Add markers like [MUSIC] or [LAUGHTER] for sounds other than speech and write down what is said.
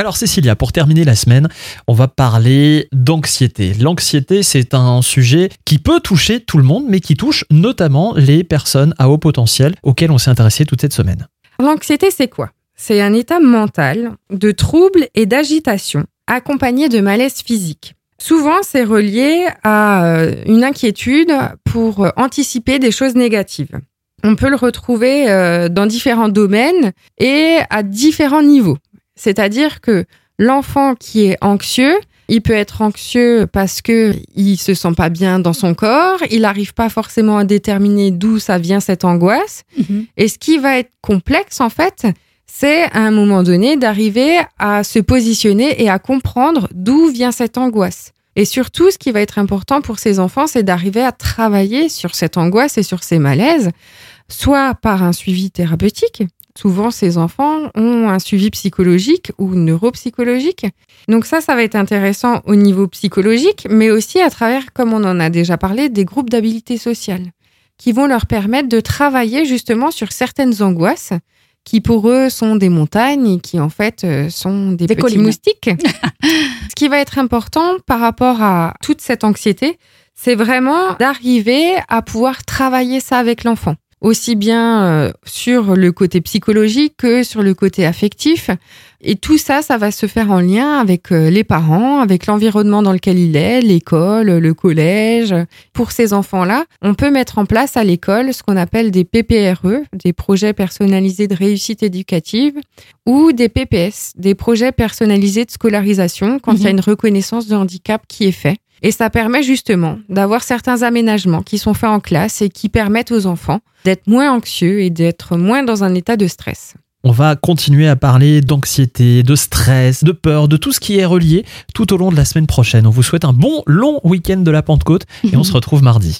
Alors Cécilia, pour terminer la semaine, on va parler d'anxiété. L'anxiété, c'est un sujet qui peut toucher tout le monde, mais qui touche notamment les personnes à haut potentiel auxquelles on s'est intéressé toute cette semaine. L'anxiété, c'est quoi? C'est un état mental de trouble et d'agitation accompagné de malaise physique. Souvent, c'est relié à euh, une inquiétude pour anticiper des choses négatives. On peut le retrouver euh, dans différents domaines et à différents niveaux. C'est-à-dire que l'enfant qui est anxieux, il peut être anxieux parce que il se sent pas bien dans son corps, il n'arrive pas forcément à déterminer d'où ça vient cette angoisse. Mhm. Et ce qui va être complexe en fait, c'est à un moment donné d'arriver à se positionner et à comprendre d'où vient cette angoisse. Et surtout, ce qui va être important pour ces enfants, c'est d'arriver à travailler sur cette angoisse et sur ces malaises, soit par un suivi thérapeutique. Souvent, ces enfants ont un suivi psychologique ou neuropsychologique. Donc ça, ça va être intéressant au niveau psychologique, mais aussi à travers, comme on en a déjà parlé, des groupes d'habilité sociale qui vont leur permettre de travailler justement sur certaines angoisses qui pour eux sont des montagnes et qui en fait euh, sont des, Des petits collines. moustiques. [LAUGHS] Ce qui va être important par rapport à toute cette anxiété, c'est vraiment d'arriver à pouvoir travailler ça avec l'enfant. Aussi bien euh, sur le côté psychologique que sur le côté affectif. Et tout ça, ça va se faire en lien avec euh, les parents, avec l'environnement dans lequel il est, l'école, le collège. Pour ces enfants-là, on peut mettre en place à l'école ce qu'on appelle des PPRE, des projets personnalisés de réussite éducative, ou des PPS, des projets personnalisés de scolarisation quand il y a Mhm. une reconnaissance de handicap qui est fait. Et ça permet justement d'avoir certains aménagements qui sont faits en classe et qui permettent aux enfants d'être moins anxieux et d'être moins dans un état de stress. On va continuer à parler d'anxiété, de stress, de peur, de tout ce qui est relié tout au long de la semaine prochaine. On vous souhaite un bon long week-end de la Pentecôte et on se [LAUGHS] retrouve mardi.